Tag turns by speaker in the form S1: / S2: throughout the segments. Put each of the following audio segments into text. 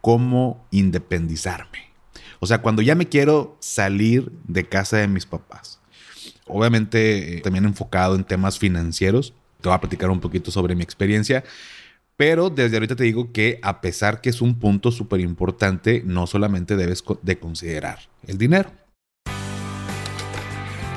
S1: cómo independizarme. O sea, cuando ya me quiero salir de casa de mis papás. Obviamente eh, también enfocado en temas financieros. Te voy a platicar un poquito sobre mi experiencia. Pero desde ahorita te digo que a pesar que es un punto súper importante, no solamente debes de considerar el dinero.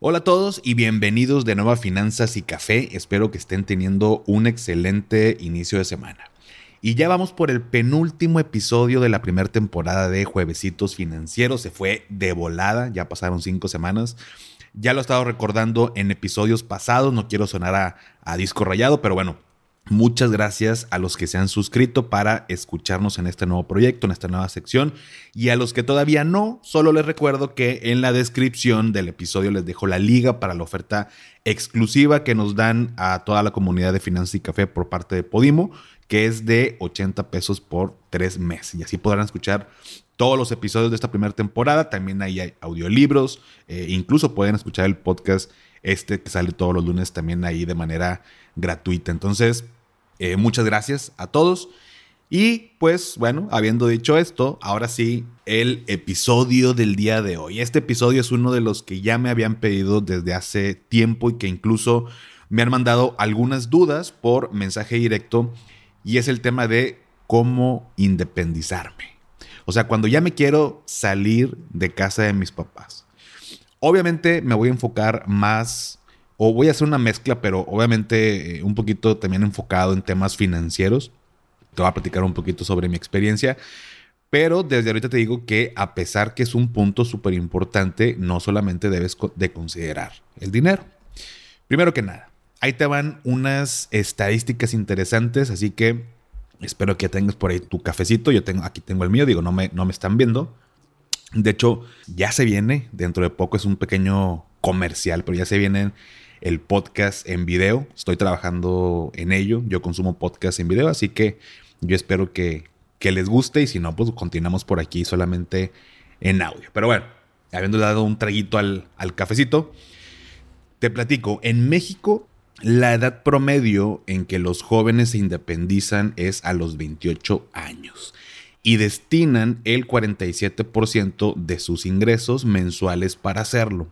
S1: Hola a todos y bienvenidos de nuevo a Finanzas y Café. Espero que estén teniendo un excelente inicio de semana. Y ya vamos por el penúltimo episodio de la primera temporada de Juevesitos Financieros. Se fue de volada, ya pasaron cinco semanas. Ya lo he estado recordando en episodios pasados, no quiero sonar a, a disco rayado, pero bueno, Muchas gracias a los que se han suscrito para escucharnos en este nuevo proyecto, en esta nueva sección. Y a los que todavía no, solo les recuerdo que en la descripción del episodio les dejo la liga para la oferta exclusiva que nos dan a toda la comunidad de Finanzas y Café por parte de Podimo, que es de 80 pesos por tres meses. Y así podrán escuchar todos los episodios de esta primera temporada. También ahí hay audiolibros. Eh, incluso pueden escuchar el podcast este que sale todos los lunes también ahí de manera gratuita. Entonces, eh, muchas gracias a todos. Y pues bueno, habiendo dicho esto, ahora sí, el episodio del día de hoy. Este episodio es uno de los que ya me habían pedido desde hace tiempo y que incluso me han mandado algunas dudas por mensaje directo y es el tema de cómo independizarme. O sea, cuando ya me quiero salir de casa de mis papás. Obviamente me voy a enfocar más o voy a hacer una mezcla, pero obviamente eh, un poquito también enfocado en temas financieros. Te voy a platicar un poquito sobre mi experiencia. Pero desde ahorita te digo que a pesar que es un punto súper importante, no solamente debes de considerar el dinero. Primero que nada, ahí te van unas estadísticas interesantes, así que espero que tengas por ahí tu cafecito. Yo tengo, aquí tengo el mío, digo, no me, no me están viendo. De hecho, ya se viene, dentro de poco es un pequeño comercial, pero ya se vienen el podcast en video. Estoy trabajando en ello. Yo consumo podcast en video, así que yo espero que, les guste y si no, pues continuamos por aquí solamente en audio. Pero bueno, habiendo dado un traguito al, al cafecito, te platico, en México la edad promedio en que los jóvenes se independizan es a los 28 años y destinan el 47% de sus ingresos mensuales para hacerlo.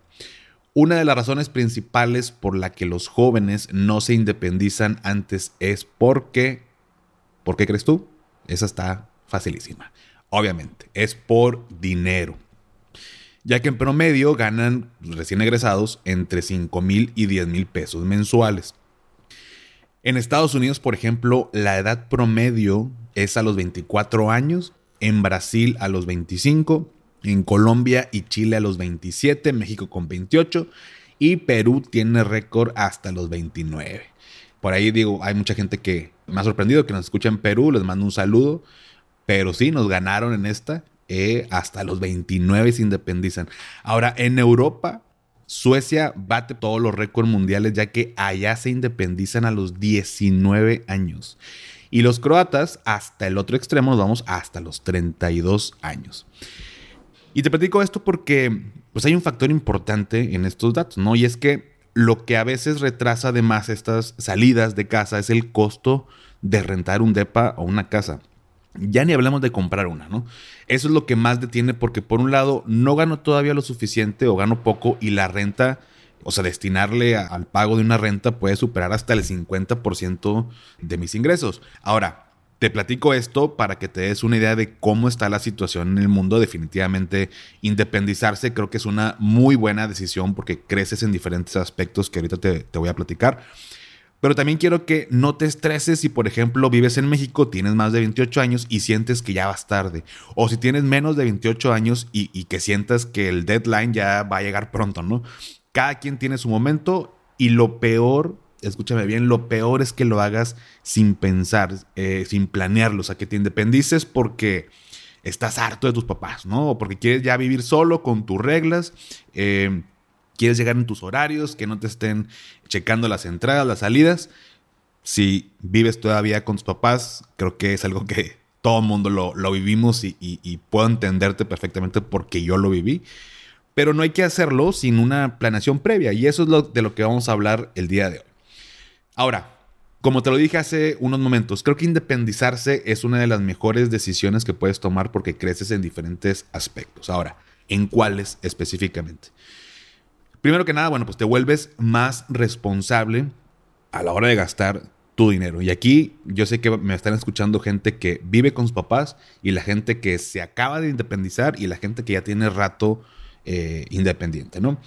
S1: Una de las razones principales por la que los jóvenes no se independizan antes es porque, ¿por qué crees tú? Esa está facilísima. Obviamente, es por dinero. Ya que en promedio ganan recién egresados entre 5 mil y 10 mil pesos mensuales. En Estados Unidos, por ejemplo, la edad promedio es a los 24 años, en Brasil a los 25 en Colombia y Chile a los 27, México con 28 y Perú tiene récord hasta los 29. Por ahí digo, hay mucha gente que me ha sorprendido que nos escucha en Perú, les mando un saludo, pero sí, nos ganaron en esta, eh, hasta los 29 se independizan. Ahora, en Europa, Suecia bate todos los récords mundiales ya que allá se independizan a los 19 años. Y los croatas, hasta el otro extremo, nos vamos hasta los 32 años. Y te platico esto porque pues hay un factor importante en estos datos, ¿no? Y es que lo que a veces retrasa además estas salidas de casa es el costo de rentar un depa o una casa. Ya ni hablamos de comprar una, ¿no? Eso es lo que más detiene porque por un lado no gano todavía lo suficiente o gano poco y la renta, o sea, destinarle al pago de una renta puede superar hasta el 50% de mis ingresos. Ahora, te platico esto para que te des una idea de cómo está la situación en el mundo. Definitivamente, independizarse creo que es una muy buena decisión porque creces en diferentes aspectos que ahorita te, voy a platicar. Pero también quiero que no te estreses si, por ejemplo, vives en México, tienes más de 28 años y sientes que ya vas tarde. O si tienes menos de 28 años y, y que sientas que el deadline ya va a llegar pronto, ¿no? Cada quien tiene su momento y lo peor escúchame bien, lo peor es que lo hagas sin pensar, eh, sin planearlo, o sea, que te independices porque estás harto de tus papás, ¿no? O porque quieres ya vivir solo con tus reglas, eh, quieres llegar en tus horarios, que no te estén checando las entradas, las salidas. Si vives todavía con tus papás, creo que es algo que todo el mundo lo, vivimos y, puedo entenderte perfectamente porque yo lo viví. Pero no hay que hacerlo sin una planeación previa y eso es lo, de lo que vamos a hablar el día de hoy. Ahora, como te lo dije hace unos momentos, creo que independizarse es una de las mejores decisiones que puedes tomar porque creces en diferentes aspectos. Ahora, ¿en cuáles específicamente? Primero que nada, bueno, pues te vuelves más responsable a la hora de gastar tu dinero. Y aquí yo sé que me están escuchando gente que vive con sus papás y la gente que se acaba de independizar y la gente que ya tiene rato eh, independiente, ¿no?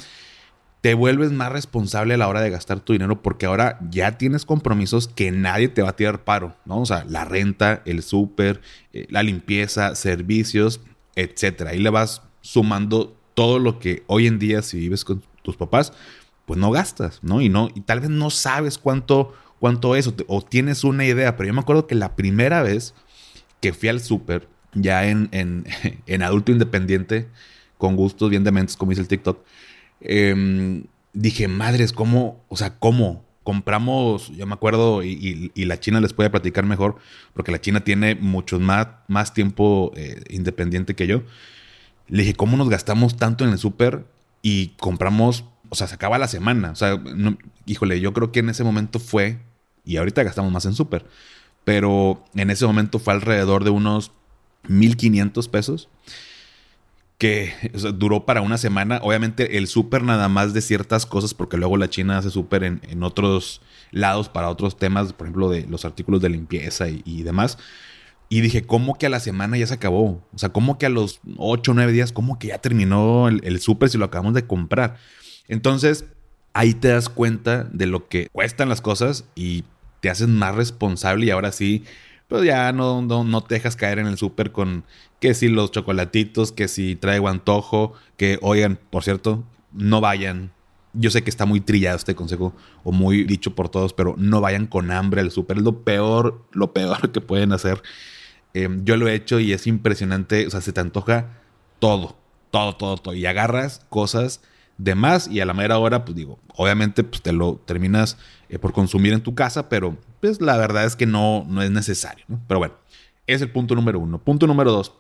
S1: Te vuelves más responsable a la hora de gastar tu dinero porque ahora ya tienes compromisos que nadie te va a tirar paro, ¿no? O sea, la renta, el súper, eh, la limpieza, servicios, etcétera. Ahí le vas sumando todo lo que hoy en día si vives con tus papás, pues no gastas, ¿no? Y no y tal vez no sabes cuánto cuánto es o, tienes una idea, pero yo me acuerdo que la primera vez que fui al súper ya en, en, en adulto independiente con gustos bien dementes como dice el TikTok, Em, dije, madres, ¿cómo? O sea, ¿cómo? Compramos, yo me acuerdo, y, la China les puede platicar mejor, porque la China tiene mucho más, más tiempo eh, independiente que yo. Le dije, ¿cómo nos gastamos tanto en el súper y compramos, o sea, se acaba la semana? O sea, híjole, yo creo que en ese momento fue, y ahorita gastamos más en súper, pero en ese momento fue alrededor de unos 1.500 pesos que duró para una semana. Obviamente el súper nada más de ciertas cosas, porque luego la China hace súper en, otros lados para otros temas, por ejemplo, de los artículos de limpieza y, demás. Y dije, ¿cómo que a la semana ya se acabó? O sea, ¿cómo que a los 8 o 9 días, cómo que ya terminó el, el súper si lo acabamos de comprar? Entonces, ahí te das cuenta de lo que cuestan las cosas y te haces más responsable y ahora sí pues ya no, no, te dejas caer en el súper con que si los chocolatitos, que si traigo antojo, que oigan, por cierto, no vayan. Yo sé que está muy trillado este consejo o muy dicho por todos, pero no vayan con hambre al súper. Es lo peor, lo peor que pueden hacer. Em, yo lo he hecho y es impresionante. O sea, se te antoja todo, todo, todo, todo. Y agarras cosas de más y a la mera hora, pues digo, obviamente pues te lo terminas eh, por consumir en tu casa, pero pues la verdad es que no, no es necesario, Pero bueno, es el punto número uno. Punto número dos,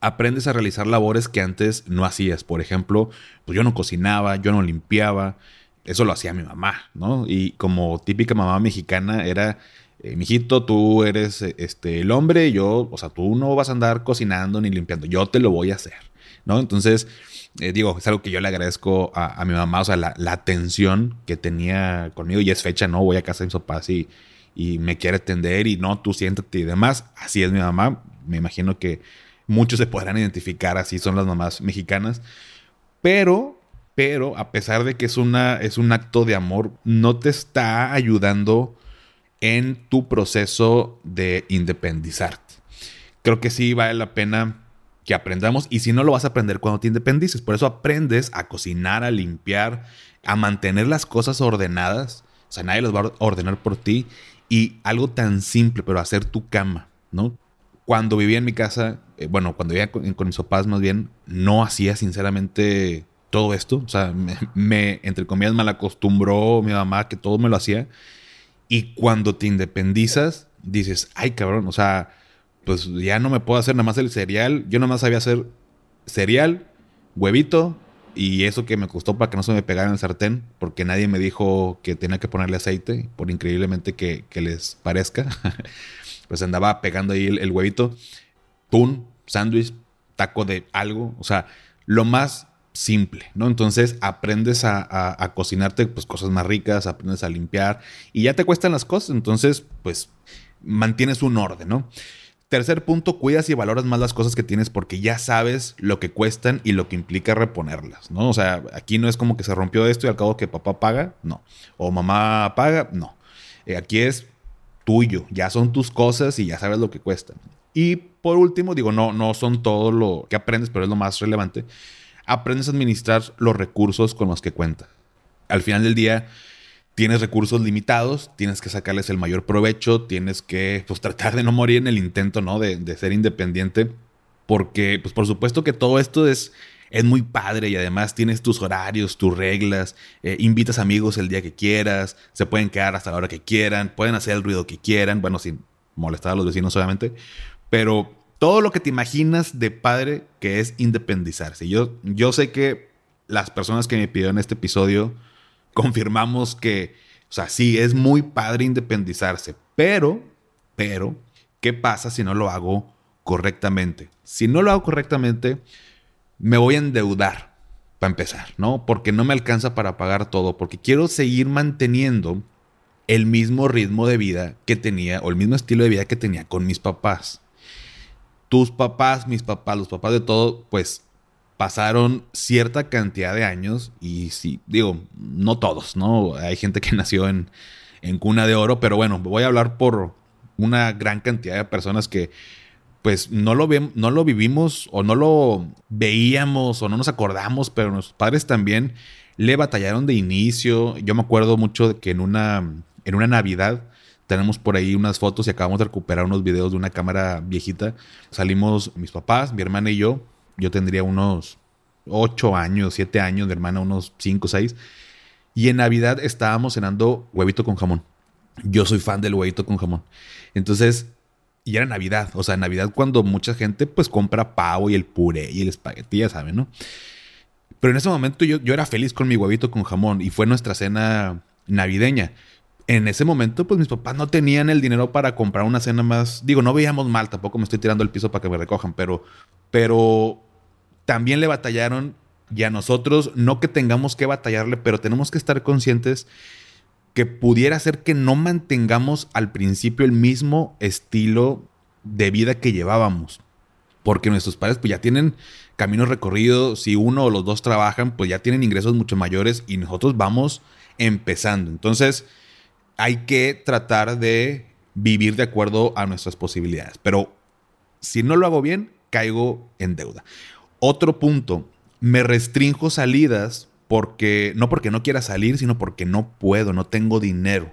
S1: aprendes a realizar labores que antes no hacías. Por ejemplo, pues yo no cocinaba, yo no limpiaba, eso lo hacía mi mamá, ¿no? Y como típica mamá mexicana era... Eh, mijito, tú eres eh, este, el hombre, yo, o sea, tú no vas a andar cocinando ni limpiando, yo te lo voy a hacer, ¿no? Entonces, eh, digo, es algo que yo le agradezco a, mi mamá, o sea, la, atención que tenía conmigo y es fecha, ¿no? Voy a casa de mis papás y, y me quiere atender y no, tú siéntate y demás. Así es mi mamá. Me imagino que muchos se podrán identificar, así son las mamás mexicanas. Pero, pero, a pesar de que es, una, es un acto de amor, no te está ayudando en tu proceso de independizarte. Creo que sí vale la pena que aprendamos y si no lo vas a aprender cuando te independices. Por eso aprendes a cocinar, a limpiar, a mantener las cosas ordenadas. O sea, nadie las va a ordenar por ti. Y algo tan simple, pero hacer tu cama, ¿no? Cuando vivía en mi casa, eh, bueno, cuando vivía con, mis papás más bien, no hacía sinceramente todo esto. O sea, me, entre comillas, mal acostumbró mi mamá que todo me lo hacía. Y cuando te independizas, dices, ay cabrón, o sea, pues ya no me puedo hacer nada más el cereal. Yo nada más sabía hacer cereal, huevito y eso que me costó para que no se me pegara en el sartén, porque nadie me dijo que tenía que ponerle aceite, por increíblemente que, les parezca. pues andaba pegando ahí el, huevito. Tun, sándwich, taco de algo, o sea, lo más simple, ¿no? Entonces aprendes a, a, cocinarte pues cosas más ricas, aprendes a limpiar y ya te cuestan las cosas, entonces pues mantienes un orden, ¿no? Tercer punto, cuidas y valoras más las cosas que tienes porque ya sabes lo que cuestan y lo que implica reponerlas, ¿no? O sea, aquí no es como que se rompió esto y al cabo que papá paga, no. O mamá paga, no. Eh, aquí es tuyo, ya son tus cosas y ya sabes lo que cuestan. Y por último, digo, no, no son todo lo que aprendes, pero es lo más relevante. Aprendes a administrar los recursos con los que cuentas. Al final del día, tienes recursos limitados, tienes que sacarles el mayor provecho, tienes que pues, tratar de no morir en el intento, ¿no? De, ser independiente, Porque, pues por supuesto que todo esto es, es muy padre y además tienes tus horarios, tus reglas, eh, invitas amigos el día que quieras, se pueden quedar hasta la hora que quieran, pueden hacer el ruido que quieran, bueno, sin molestar a los vecinos obviamente, pero todo lo que te imaginas de padre que es independizarse. Yo, yo sé que las personas que me pidieron este episodio confirmamos que, o sea, sí, es muy padre independizarse, pero, pero, ¿qué pasa si no lo hago correctamente? Si no lo hago correctamente, me voy a endeudar, para empezar, ¿no? Porque no me alcanza para pagar todo, porque quiero seguir manteniendo el mismo ritmo de vida que tenía, o el mismo estilo de vida que tenía con mis papás tus papás, mis papás, los papás de todo, pues pasaron cierta cantidad de años y sí, digo, no todos, ¿no? Hay gente que nació en, en cuna de oro, pero bueno, voy a hablar por una gran cantidad de personas que pues no lo, no lo vivimos o no lo veíamos o no nos acordamos, pero nuestros padres también le batallaron de inicio. Yo me acuerdo mucho de que en una, en una Navidad tenemos por ahí unas fotos y acabamos de recuperar unos videos de una cámara viejita. Salimos mis papás, mi hermana y yo. Yo tendría unos 8 años, 7 años, mi hermana unos 5, 6. Y en Navidad estábamos cenando huevito con jamón. Yo soy fan del huevito con jamón. Entonces, y era Navidad. O sea, Navidad cuando mucha gente pues compra pavo y el puré y el espagueti, ya saben, ¿no? Pero en ese momento yo, yo era feliz con mi huevito con jamón y fue nuestra cena navideña en ese momento, pues mis papás no tenían el dinero para comprar una cena más. Digo, no veíamos mal, tampoco me estoy tirando el piso para que me recojan, pero, pero también le batallaron y a nosotros, no que tengamos que batallarle, pero tenemos que estar conscientes que pudiera ser que no mantengamos al principio el mismo estilo de vida que llevábamos. Porque nuestros padres pues ya tienen caminos recorridos, si uno o los dos trabajan, pues ya tienen ingresos mucho mayores y nosotros vamos empezando. Entonces, hay que tratar de vivir de acuerdo a nuestras posibilidades. Pero si no lo hago bien, caigo en deuda. Otro punto, me restringo salidas porque no porque no quiera salir, sino porque no puedo, no tengo dinero.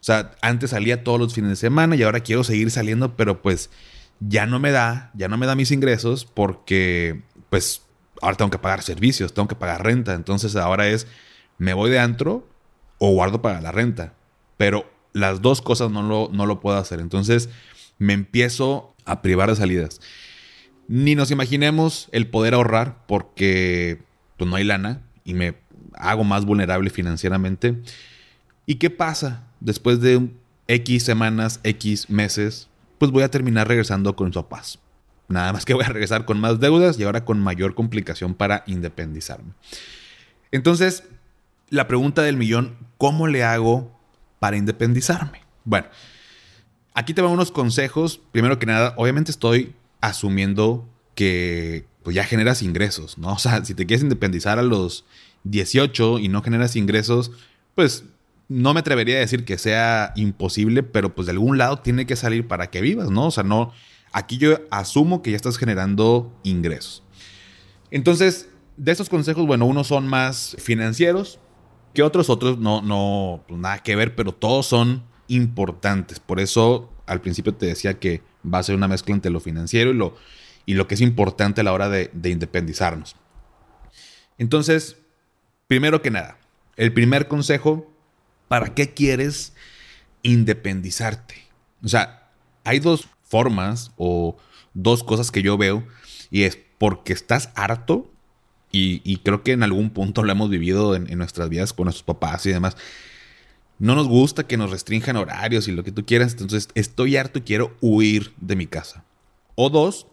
S1: O sea, antes salía todos los fines de semana y ahora quiero seguir saliendo, pero pues ya no me da, ya no me da mis ingresos porque pues ahora tengo que pagar servicios, tengo que pagar renta. Entonces ahora es, me voy de antro o guardo para la renta pero las dos cosas no lo, no lo puedo hacer. Entonces me empiezo a privar de salidas. Ni nos imaginemos el poder ahorrar porque pues, no hay lana y me hago más vulnerable financieramente. ¿Y qué pasa? Después de X semanas, X meses, pues voy a terminar regresando con paz. Nada más que voy a regresar con más deudas y ahora con mayor complicación para independizarme. Entonces, la pregunta del millón, ¿cómo le hago para independizarme. Bueno, aquí te van unos consejos. Primero que nada, obviamente estoy asumiendo que pues ya generas ingresos, ¿no? O sea, si te quieres independizar a los 18 y no generas ingresos, pues no me atrevería a decir que sea imposible, pero pues de algún lado tiene que salir para que vivas, ¿no? O sea, no, aquí yo asumo que ya estás generando ingresos. Entonces, de estos consejos, bueno, unos son más financieros, que otros, otros no, no, pues nada que ver, pero todos son importantes. Por eso al principio te decía que va a ser una mezcla entre lo financiero y lo, y lo que es importante a la hora de, de independizarnos. Entonces, primero que nada, el primer consejo, ¿para qué quieres independizarte? O sea, hay dos formas o dos cosas que yo veo y es porque estás harto y, creo que en algún punto lo hemos vivido en, nuestras vidas con nuestros papás y demás. No nos gusta que nos restrinjan horarios y lo que tú quieras. Entonces estoy harto y quiero huir de mi casa. O dos,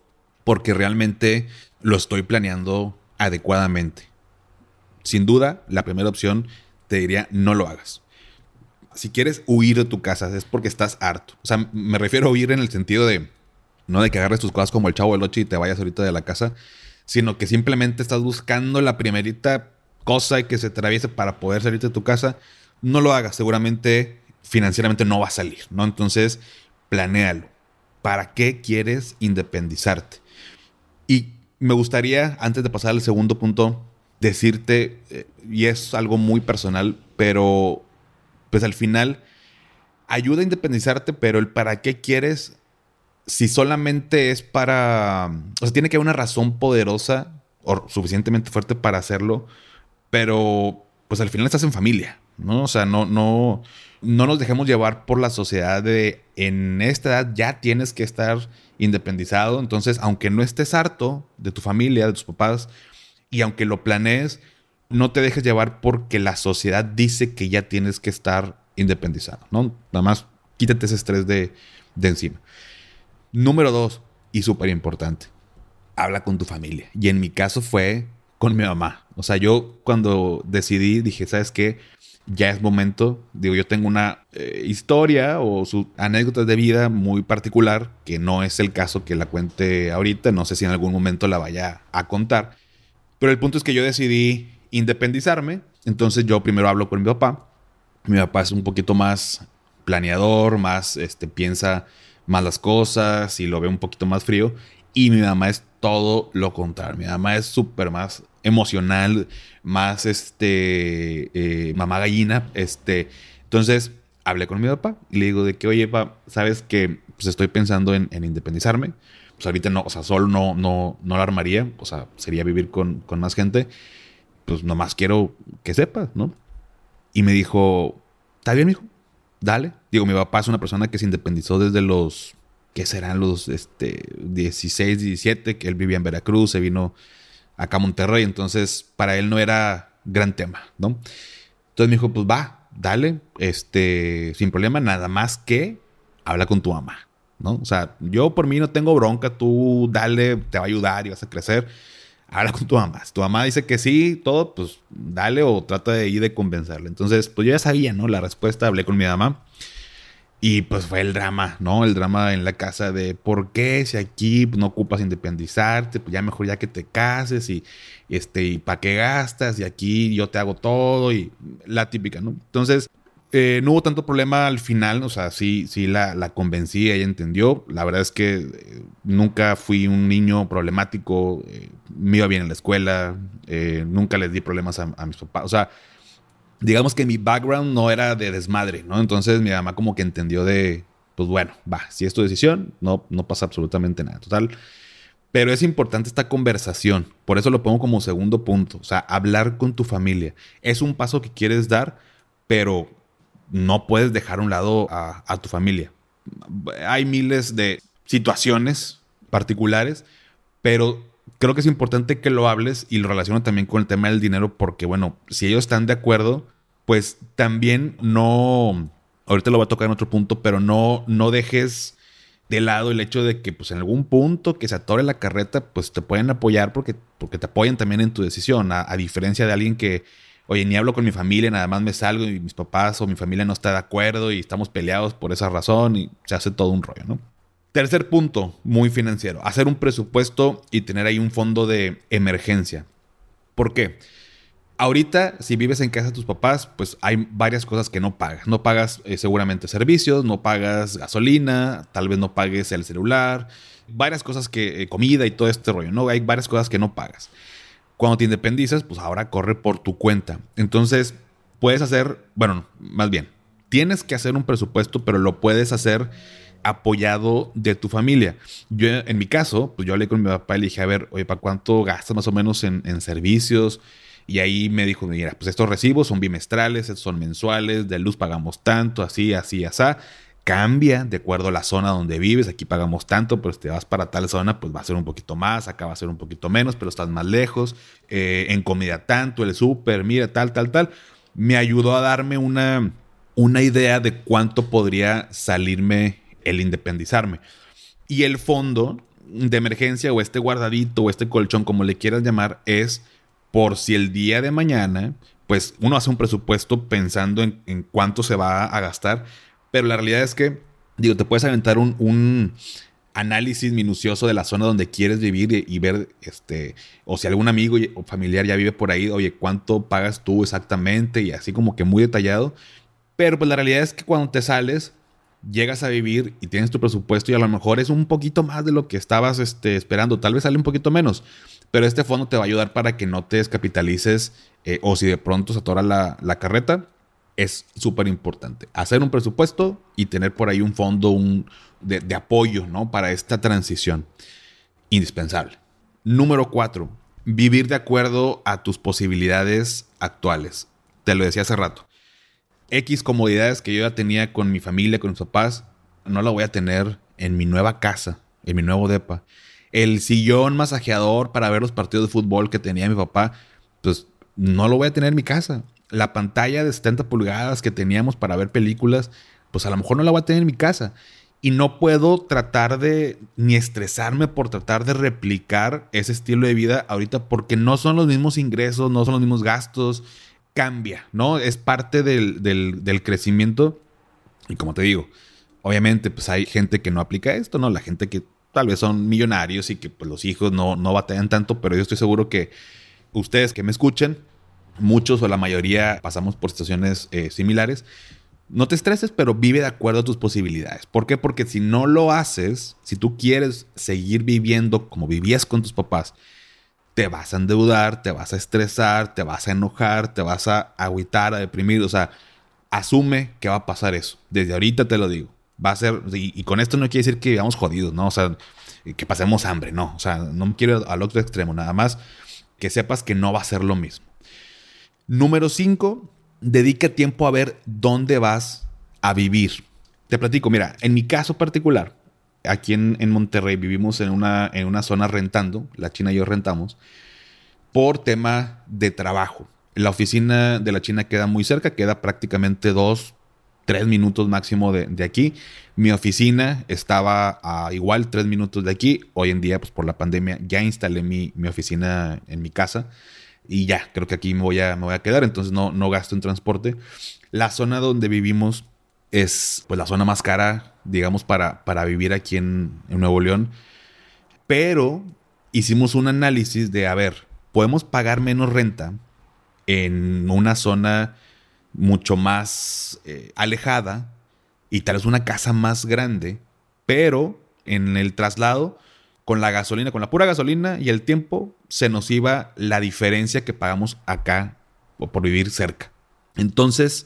S1: porque realmente lo estoy planeando adecuadamente. Sin duda, la primera opción te diría no lo hagas. Si quieres huir de tu casa es porque estás harto. O sea, me refiero a huir en el sentido de no de que agarres tus cosas como el chavo del ocho y te vayas ahorita de la casa, sino que simplemente estás buscando la primerita cosa que se atraviese para poder salir de tu casa, no lo hagas. Seguramente financieramente no va a salir, ¿no? Entonces, planéalo. ¿Para qué quieres independizarte? Y me gustaría, antes de pasar al segundo punto, decirte, eh, y es algo muy personal, pero pues al final ayuda a independizarte, pero el para qué quieres si solamente es para, o sea, tiene que haber una razón poderosa o suficientemente fuerte para hacerlo, pero pues al final estás en familia, ¿no? O sea, no, no, no nos dejemos llevar por la sociedad de en esta edad ya tienes que estar independizado, entonces aunque no estés harto de tu familia, de tus papás, y aunque lo planees, no te dejes llevar porque la sociedad dice que ya tienes que estar independizado, ¿no? Nada más quítate ese estrés de, de encima. Número dos, y súper importante, habla con tu familia. Y en mi caso fue con mi mamá. O sea, yo cuando decidí dije, ¿sabes qué? Ya es momento. Digo, yo tengo una eh, historia o su anécdotas de vida muy particular, que no es el caso que la cuente ahorita. No sé si en algún momento la vaya a contar. Pero el punto es que yo decidí independizarme. Entonces yo primero hablo con mi papá. Mi papá es un poquito más planeador, más este, piensa más las cosas y lo ve un poquito más frío. Y mi mamá es todo lo contrario. Mi mamá es súper más emocional, más este, eh, mamá gallina. Este, entonces hablé con mi papá y le digo de que, oye, papá, sabes que pues estoy pensando en, independizarme. Pues ahorita no, o sea, solo no, no, no lo armaría. O sea, sería vivir con, con más gente. Pues nomás quiero que sepas, ¿no? Y me dijo, ¿está bien, hijo? Dale. Digo, mi papá es una persona que se independizó desde los, ¿qué serán los este, 16, 17? Que él vivía en Veracruz, se vino acá a Monterrey, entonces para él no era gran tema, ¿no? Entonces me dijo, pues va, dale, este, sin problema, nada más que habla con tu mamá, ¿no? O sea, yo por mí no tengo bronca, tú dale, te va a ayudar y vas a crecer habla con tu mamá. Si tu mamá dice que sí, todo, pues dale o trata de ir de convencerle. Entonces, pues yo ya sabía, ¿no? La respuesta, hablé con mi mamá. Y pues fue el drama, ¿no? El drama en la casa de por qué si aquí no ocupas independizarte, pues ya mejor ya que te cases y este, y para qué gastas y aquí yo te hago todo y la típica, ¿no? Entonces, eh, no hubo tanto problema al final, o sea, sí, sí la, la convencí, ella entendió. La verdad es que eh, nunca fui un niño problemático, eh, me iba bien en la escuela, nunca les di problemas a, mis papás. O sea, digamos que mi background no era de desmadre, ¿no? Entonces mi mamá como que entendió de, pues bueno, va, si es tu decisión, no, no pasa absolutamente nada. Total. Pero es importante esta conversación, por eso lo pongo como segundo punto, o sea, hablar con tu familia. Es un paso que quieres dar, pero no puedes dejar a un lado a, tu familia. Hay miles de situaciones particulares, pero creo que es importante que lo hables y lo relaciono también con el tema del dinero, porque bueno, si ellos están de acuerdo, pues también no, ahorita lo voy a tocar en otro punto, pero no, no dejes de lado el hecho de que pues en algún punto que se atore la carreta, pues te pueden apoyar porque, porque te apoyan también en tu decisión, a diferencia de alguien que oye, ni hablo con mi familia, nada más me salgo y mis papás o mi familia no está de acuerdo y estamos peleados por esa razón y se hace todo un rollo, ¿no? Tercer punto, muy financiero, hacer un presupuesto y tener ahí un fondo de emergencia. ¿Por qué? Ahorita, si vives en casa de tus papás, pues hay varias cosas que no pagas. No pagas eh, seguramente servicios, no pagas gasolina, tal vez no pagues el celular, varias cosas que, eh, comida y todo este rollo, ¿no? Hay varias cosas que no pagas. Cuando te independizas, pues ahora corre por tu cuenta. Entonces, puedes hacer, bueno, más bien, tienes que hacer un presupuesto, pero lo puedes hacer apoyado de tu familia. Yo, en mi caso, pues yo hablé con mi papá y le dije, a ver, oye, ¿para cuánto gastas más o menos en, en servicios? Y ahí me dijo, mira, pues estos recibos son bimestrales, estos son mensuales, de luz pagamos tanto, así, así, así cambia de acuerdo a la zona donde vives. Aquí pagamos tanto, pero si te vas para tal zona, pues va a ser un poquito más, acá va a ser un poquito menos, pero estás más lejos. Eh, en comida tanto, el súper, mira, tal, tal, tal. Me ayudó a darme una, una idea de cuánto podría salirme el independizarme. Y el fondo de emergencia o este guardadito o este colchón, como le quieras llamar, es por si el día de mañana, pues uno hace un presupuesto pensando en, en cuánto se va a gastar pero la realidad es que, digo, te puedes aventar un, análisis minucioso de la zona donde quieres vivir y, ver, este, o si algún amigo o familiar ya vive por ahí, oye, ¿cuánto pagas tú exactamente? Y así como que muy detallado. Pero pues la realidad es que cuando te sales, llegas a vivir y tienes tu presupuesto y a lo mejor es un poquito más de lo que estabas este, esperando, tal vez sale un poquito menos, pero este fondo te va a ayudar para que no te descapitalices eh, o si de pronto se atora la, la carreta, es súper importante. Hacer un presupuesto y tener por ahí un fondo un, de, apoyo ¿no? para esta transición. Indispensable. Número cuatro, vivir de acuerdo a tus posibilidades actuales. Te lo decía hace rato. X comodidades que yo ya tenía con mi familia, con mis papás, no la voy a tener en mi nueva casa, en mi nuevo depa. El sillón masajeador para ver los partidos de fútbol que tenía mi papá, pues no lo voy a tener en mi casa. La pantalla de 70 pulgadas que teníamos para ver películas, pues a lo mejor no la voy a tener en mi casa. Y no puedo tratar de ni estresarme por tratar de replicar ese estilo de vida ahorita porque no son los mismos ingresos, no son los mismos gastos. Cambia, ¿no? Es parte del, del crecimiento. Y como te digo, obviamente, pues hay gente que no aplica esto, ¿no? La gente que tal vez son millonarios y que pues, los hijos no, no batallan tanto, pero yo estoy seguro que ustedes que me escuchan, muchos o la mayoría pasamos por situaciones eh, similares no te estreses, pero vive de acuerdo a tus posibilidades. ¿Por qué? Porque si no lo haces, si tú quieres seguir viviendo como vivías con tus papás, te vas a endeudar, te vas a estresar, te vas a enojar, te vas a agüitar, a deprimir. O sea, asume que va a pasar eso. Desde ahorita te lo digo. Va a ser, y, con esto no quiere decir que vivamos jodidos, ¿no? O sea, que pasemos hambre, no. O sea, no quiero al otro extremo, nada más que sepas que no va a ser lo mismo. Número 5, dedica tiempo a ver dónde vas a vivir. Te platico, mira, en mi caso particular, aquí en, Monterrey vivimos en una, en una zona rentando, la China y yo rentamos, por tema de trabajo. La oficina de la China queda muy cerca, queda prácticamente dos, tres minutos máximo de, aquí. Mi oficina estaba igual tres minutos de aquí. Hoy en día, pues por la pandemia, ya instalé mi, mi oficina en mi casa y ya, creo que aquí me voy a, me voy a quedar, entonces no, no gasto en transporte. La zona donde vivimos es pues la zona más cara, digamos, para, para vivir aquí en, Nuevo León. Pero hicimos un análisis de, a ver, podemos pagar menos renta en una zona mucho más eh, alejada y tal vez una casa más grande, pero en el traslado con la gasolina, con la pura gasolina y el tiempo, se nos iba la diferencia que pagamos acá o por vivir cerca. Entonces,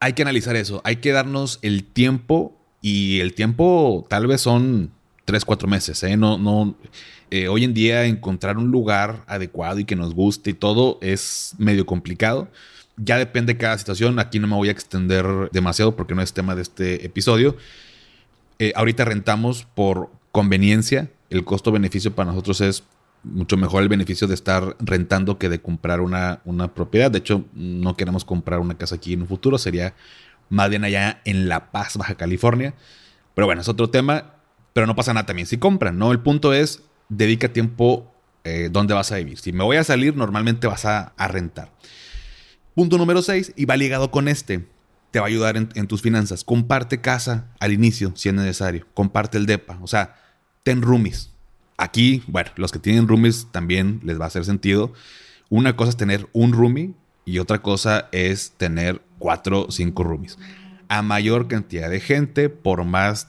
S1: hay que analizar eso. Hay que darnos el tiempo y el tiempo tal vez son tres, cuatro meses. ¿eh? No, no, eh, hoy en día encontrar un lugar adecuado y que nos guste y todo es medio complicado. Ya depende de cada situación. Aquí no me voy a extender demasiado porque no es tema de este episodio. Eh, ahorita rentamos por conveniencia el costo-beneficio para nosotros es mucho mejor el beneficio de estar rentando que de comprar una, una, propiedad. De hecho, no queremos comprar una casa aquí en un futuro, sería más bien allá en La Paz, Baja California. Pero bueno, es otro tema, pero no pasa nada también si compran, ¿no? El punto es, dedica tiempo eh, donde vas a vivir. Si me voy a salir, normalmente vas a, rentar. Punto número 6, y va ligado con este, te va a ayudar en, en tus finanzas. Comparte casa al inicio, si es necesario. Comparte el DEPA. O sea, ten roomies. Aquí, bueno, los que tienen roomies también les va a hacer sentido. Una cosa es tener un roomie y otra cosa es tener cuatro o cinco roomies. A mayor cantidad de gente, por más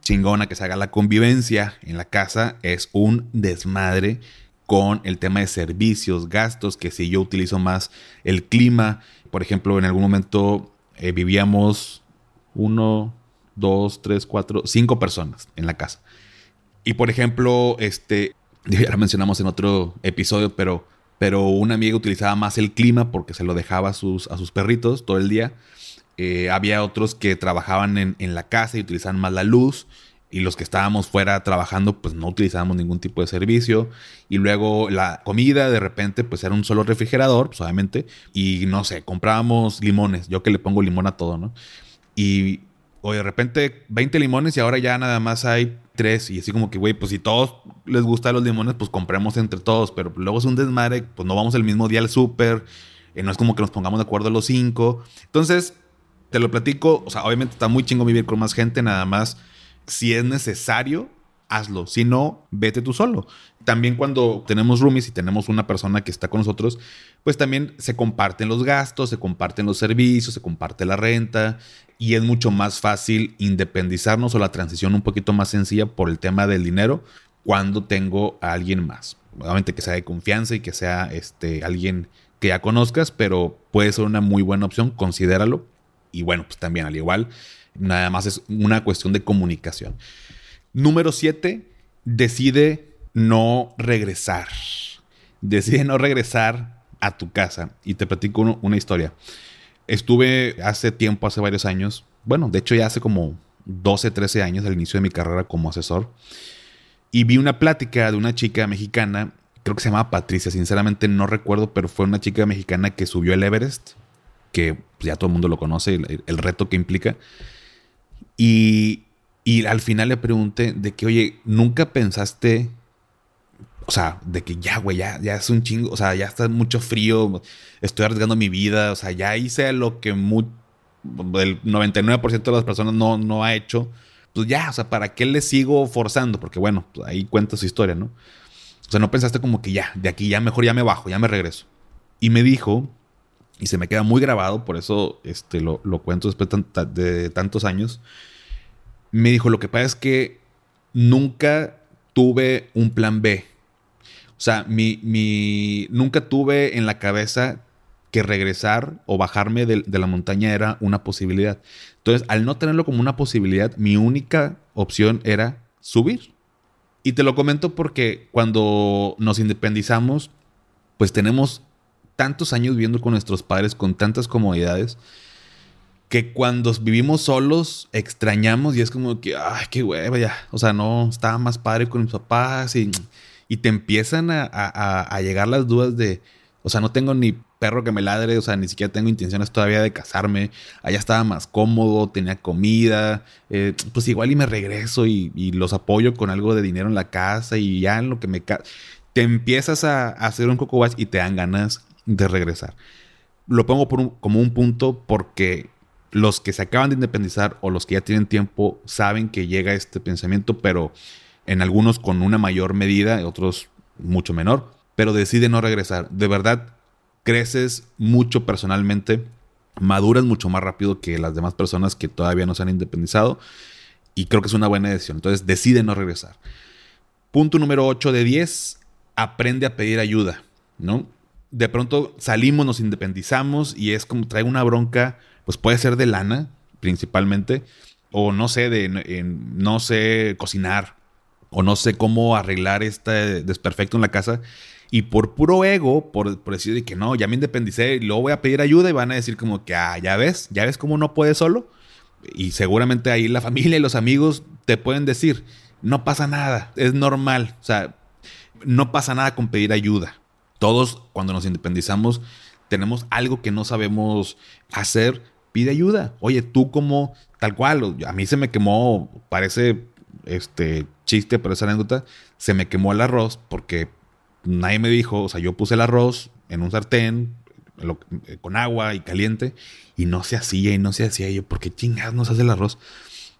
S1: chingona que se haga la convivencia en la casa, es un desmadre con el tema de servicios, gastos, que si yo utilizo más el clima, por ejemplo, en algún momento eh, vivíamos uno, dos, tres, cuatro, cinco personas en la casa. Y por ejemplo, este, ya lo mencionamos en otro episodio, pero, pero una amiga utilizaba más el clima porque se lo dejaba a sus, a sus perritos todo el día. Eh, había otros que trabajaban en, en, la casa y utilizaban más la luz. Y los que estábamos fuera trabajando, pues no utilizábamos ningún tipo de servicio. Y luego la comida, de repente, pues era un solo refrigerador, pues obviamente. Y no sé, comprábamos limones. Yo que le pongo limón a todo, ¿no? Y o de repente 20 limones y ahora ya nada más hay tres. Y así como que, güey, pues si todos les gustan los limones, pues compremos entre todos. Pero luego es un desmadre, pues no vamos el mismo día al súper. Eh, no es como que nos pongamos de acuerdo los cinco. Entonces, te lo platico. O sea, obviamente está muy chingo vivir con más gente, nada más. Si es necesario, hazlo. Si no, vete tú solo. También cuando tenemos roomies y tenemos una persona que está con nosotros, pues también se comparten los gastos, se comparten los servicios, se comparte la renta y es mucho más fácil independizarnos o la transición un poquito más sencilla por el tema del dinero cuando tengo a alguien más. Obviamente que sea de confianza y que sea este, alguien que ya conozcas, pero puede ser una muy buena opción, considéralo. Y bueno, pues también al igual, nada más es una cuestión de comunicación. Número 7, decide no regresar. Decide no regresar a tu casa. Y te platico una historia. Estuve hace tiempo, hace varios años, bueno, de hecho ya hace como 12, 13 años, al inicio de mi carrera como asesor, y vi una plática de una chica mexicana, creo que se llamaba Patricia, sinceramente no recuerdo, pero fue una chica mexicana que subió el Everest, que pues, ya todo el mundo lo conoce, el, reto que implica. Y, y al final le pregunté de que, oye, ¿nunca pensaste o sea, de que ya, güey, ya, ya es un chingo, o sea, ya está mucho frío, estoy arriesgando mi vida, o sea, ya hice lo que el 99% de las personas no, no ha hecho. Pues ya, o sea, ¿para qué le sigo forzando? Porque bueno, pues ahí cuenta su historia, ¿no? O sea, no pensaste como que ya, de aquí ya mejor ya me bajo, ya me regreso. Y me dijo, y se me queda muy grabado, por eso este, lo, lo cuento después de tantos años, me dijo, lo que pasa es que nunca tuve un plan B. O sea, mi, mi, nunca tuve en la cabeza que regresar o bajarme de, la montaña era una posibilidad. Entonces, al no tenerlo como una posibilidad, mi única opción era subir. Y te lo comento porque cuando nos independizamos, pues tenemos tantos años viviendo con nuestros padres con tantas comodidades que cuando vivimos solos extrañamos y es como que, ay, qué hueva ya. O sea, no, estaba más padre con mis papás y y te empiezan a, llegar las dudas de, o sea, no tengo ni perro que me ladre, o sea, ni siquiera tengo intenciones todavía de casarme, allá estaba más cómodo, tenía comida, eh, pues igual y me regreso y, los apoyo con algo de dinero en la casa y ya en lo que me... Te empiezas a, hacer un coco y te dan ganas de regresar. Lo pongo como un punto porque los que se acaban de independizar o los que ya tienen tiempo saben que llega este pensamiento, pero en algunos con una mayor medida, otros mucho menor, pero decide no regresar. De verdad, creces mucho personalmente, maduras mucho más rápido que las demás personas que todavía no se han independizado y creo que es una buena decisión. Entonces, decide no regresar. Punto número 8 de 10, aprende a pedir ayuda, ¿no? De pronto salimos, nos independizamos y es como trae una bronca, pues puede ser de lana principalmente, o no sé, de no sé cocinar, o no sé cómo arreglar este desperfecto en la casa. Y por puro ego, por, decir que no, ya me independicé y luego voy a pedir ayuda y van a decir como que, ah, ya ves, ya ves cómo no puedes solo. Y seguramente ahí la familia y los amigos te pueden decir, no pasa nada, es normal. O sea, no pasa nada con pedir ayuda. Todos cuando nos independizamos tenemos algo que no sabemos hacer, pide ayuda. Oye, tú como tal cual, a mí se me quemó, parece este chiste, pero esa anécdota, se me quemó el arroz porque nadie me dijo, o sea, yo puse el arroz en un sartén eh, con agua y caliente y no se hacía y no se hacía. yo, ¿por qué chingados no se hace el arroz?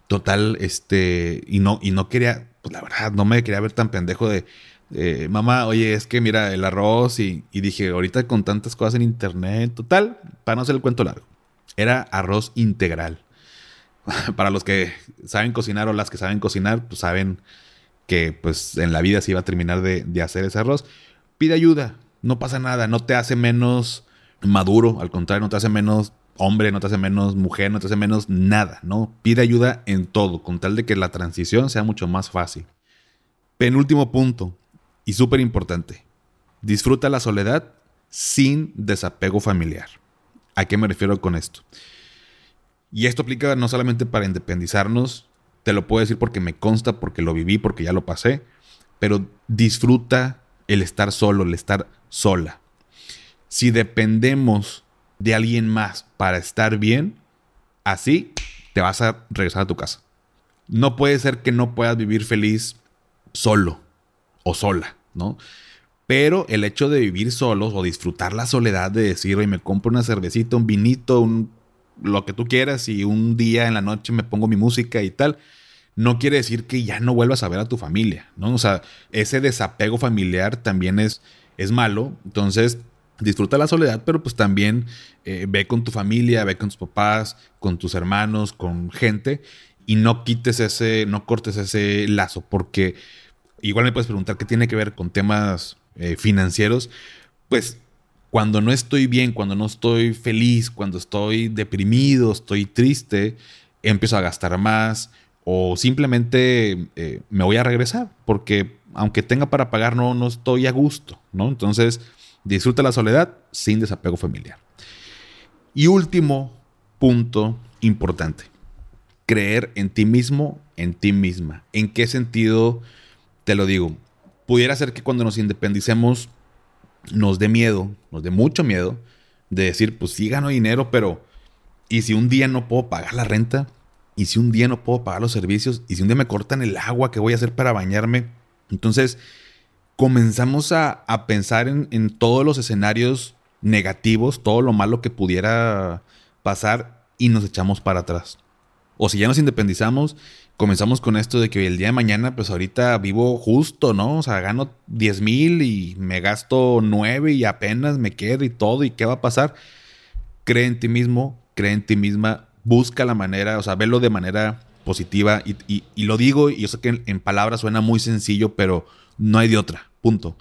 S1: Total, este, y no, y no quería, pues la verdad, no me quería ver tan pendejo de, mamá, oye, es que mira el arroz y, dije, ahorita con tantas cosas en internet, total, para no hacer el cuento largo, era arroz integral. para los que saben cocinar o las que saben cocinar, pues saben que pues en la vida se iba a terminar de, hacer ese arroz. Pide ayuda, no pasa nada, no te hace menos maduro, al contrario, no te hace menos hombre, no te hace menos mujer, no te hace menos nada, ¿no? Pide ayuda en todo, con tal de que la transición sea mucho más fácil. Penúltimo punto, y súper importante, disfruta la soledad sin desapego familiar. ¿A qué me refiero con esto? Y esto aplica no solamente para independizarnos, te lo puedo decir porque me consta, porque lo viví, porque ya lo pasé, pero disfruta el estar solo, el estar sola. Si dependemos de alguien más para estar bien, así te vas a regresar a tu casa. No puede ser que no puedas vivir feliz solo o sola, ¿no? Pero el hecho de vivir solos o disfrutar la soledad de decir, oye, me compro una cervecita, un vinito, un lo que tú quieras y un día en la noche me pongo mi música y tal, no quiere decir que ya no vuelvas a ver a tu familia, ¿no? O sea, ese desapego familiar también es, es malo. Entonces, disfruta la soledad, pero pues también eh, ve con tu familia, ve con tus papás, con tus hermanos, con gente y no quites ese, no cortes ese lazo, porque igual me puedes preguntar qué tiene que ver con temas eh, financieros. Pues cuando no estoy bien, cuando no estoy feliz, cuando estoy deprimido, estoy triste, empiezo a gastar más o simplemente eh, me voy a regresar porque aunque tenga para pagar no, no estoy a gusto, ¿no? Entonces disfruta la soledad sin desapego familiar. Y último punto importante, creer en ti mismo, en ti misma. ¿En qué sentido te lo digo? Pudiera ser que cuando nos independicemos nos dé miedo, nos dé mucho miedo de decir, pues sí gano dinero, pero ¿y si un día no puedo pagar la renta? ¿Y si un día no puedo pagar los servicios? ¿Y si un día me cortan el agua que voy a hacer para bañarme? Entonces, comenzamos a, pensar en, en, todos los escenarios negativos, todo lo malo que pudiera pasar y nos echamos para atrás. O si ya nos independizamos, comenzamos con esto de que el día de mañana, pues ahorita vivo justo, ¿no? O sea, gano 10 mil y me gasto 9 y apenas me quedo y todo. ¿Y qué va a pasar? Cree en ti mismo, cree en ti misma, busca la manera, o sea, velo de manera positiva. Y, lo digo, y yo sé que en, palabras suena muy sencillo, pero no hay de otra. Punto.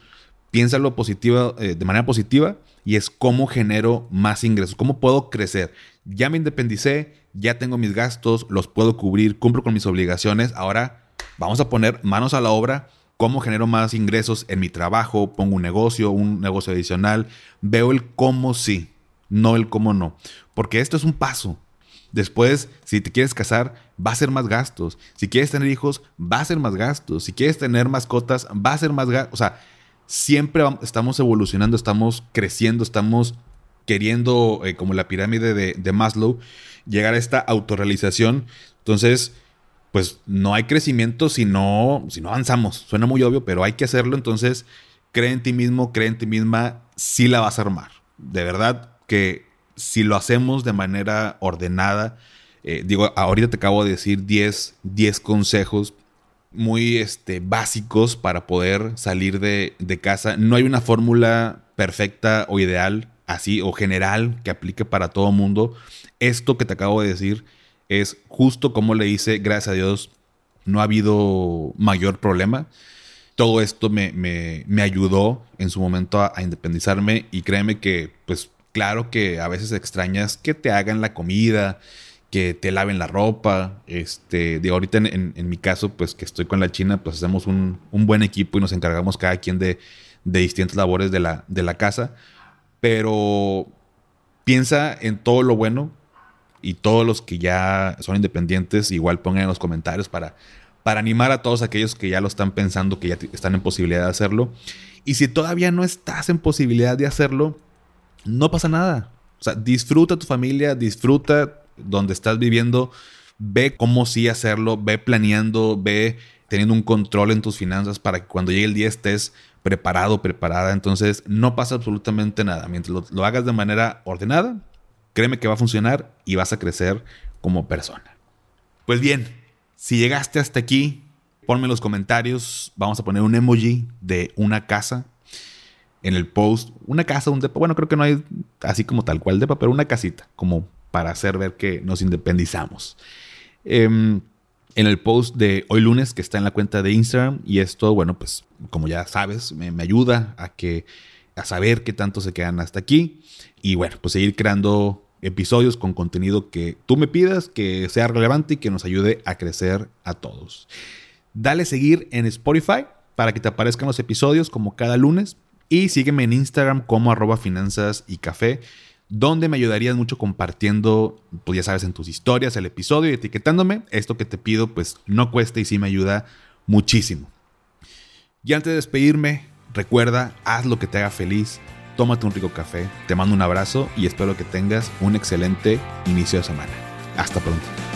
S1: Piénsalo positivo, eh, de manera positiva y es cómo genero más ingresos, cómo puedo crecer. Ya me independicé, ya tengo mis gastos, los puedo cubrir, cumplo con mis obligaciones. Ahora vamos a poner manos a la obra. ¿Cómo genero más ingresos en mi trabajo? Pongo un negocio, un negocio adicional. Veo el cómo sí, no el cómo no. Porque esto es un paso. Después, si te quieres casar, va a ser más gastos. Si quieres tener hijos, va a ser más gastos. Si quieres tener mascotas, va a ser más gastos. O sea, siempre estamos evolucionando, estamos creciendo, estamos queriendo, eh, como la pirámide de, de Maslow, llegar a esta autorrealización. Entonces, pues no hay crecimiento si no, si no avanzamos. Suena muy obvio, pero hay que hacerlo. Entonces, cree en ti mismo, cree en ti misma, sí la vas a armar. De verdad que si lo hacemos de manera ordenada, eh, digo, ahorita te acabo de decir 10, 10 consejos muy este, básicos para poder salir de, de casa. No hay una fórmula perfecta o ideal así o general que aplique para todo mundo. Esto que te acabo de decir es justo como le hice, gracias a Dios, no ha habido mayor problema. Todo esto me, me, ayudó en su momento a, independizarme y créeme que, pues claro que a veces extrañas que te hagan la comida, que te laven la ropa. Este, de ahorita en, mi caso, pues que estoy con la China, pues hacemos un, un buen equipo y nos encargamos cada quien de, de distintas labores de la, de la casa pero piensa en todo lo bueno y todos los que ya son independientes, igual pongan en los comentarios para, para animar a todos aquellos que ya lo están pensando, que ya están en posibilidad de hacerlo. Y si todavía no estás en posibilidad de hacerlo, no pasa nada. O sea, disfruta tu familia, disfruta donde estás viviendo, ve cómo sí hacerlo, ve planeando, ve teniendo un control en tus finanzas para que cuando llegue el día estés preparado, preparada. Entonces no pasa absolutamente nada. Mientras lo, hagas de manera ordenada, créeme que va a funcionar y vas a crecer como persona. Pues bien, si llegaste hasta aquí, ponme en los comentarios. Vamos a poner un emoji de una casa en el post. Una casa, un depa. Bueno, creo que no hay así como tal cual depa, pero una casita, como para hacer ver que nos independizamos. Eh, en el post de hoy lunes que está en la cuenta de Instagram. Y esto, bueno, pues como ya sabes, me, ayuda a que a saber qué tanto se quedan hasta aquí. Y bueno, pues seguir creando episodios con contenido que tú me pidas, que sea relevante y que nos ayude a crecer a todos. Dale seguir en Spotify para que te aparezcan los episodios como cada lunes. Y sígueme en Instagram como arroba finanzas y café donde me ayudarías mucho compartiendo, pues ya sabes, en tus historias el episodio y etiquetándome. Esto que te pido, pues no cuesta y sí me ayuda muchísimo. Y antes de despedirme, recuerda, haz lo que te haga feliz, tómate un rico café, te mando un abrazo y espero que tengas un excelente inicio de semana. Hasta pronto.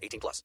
S2: 18 plus.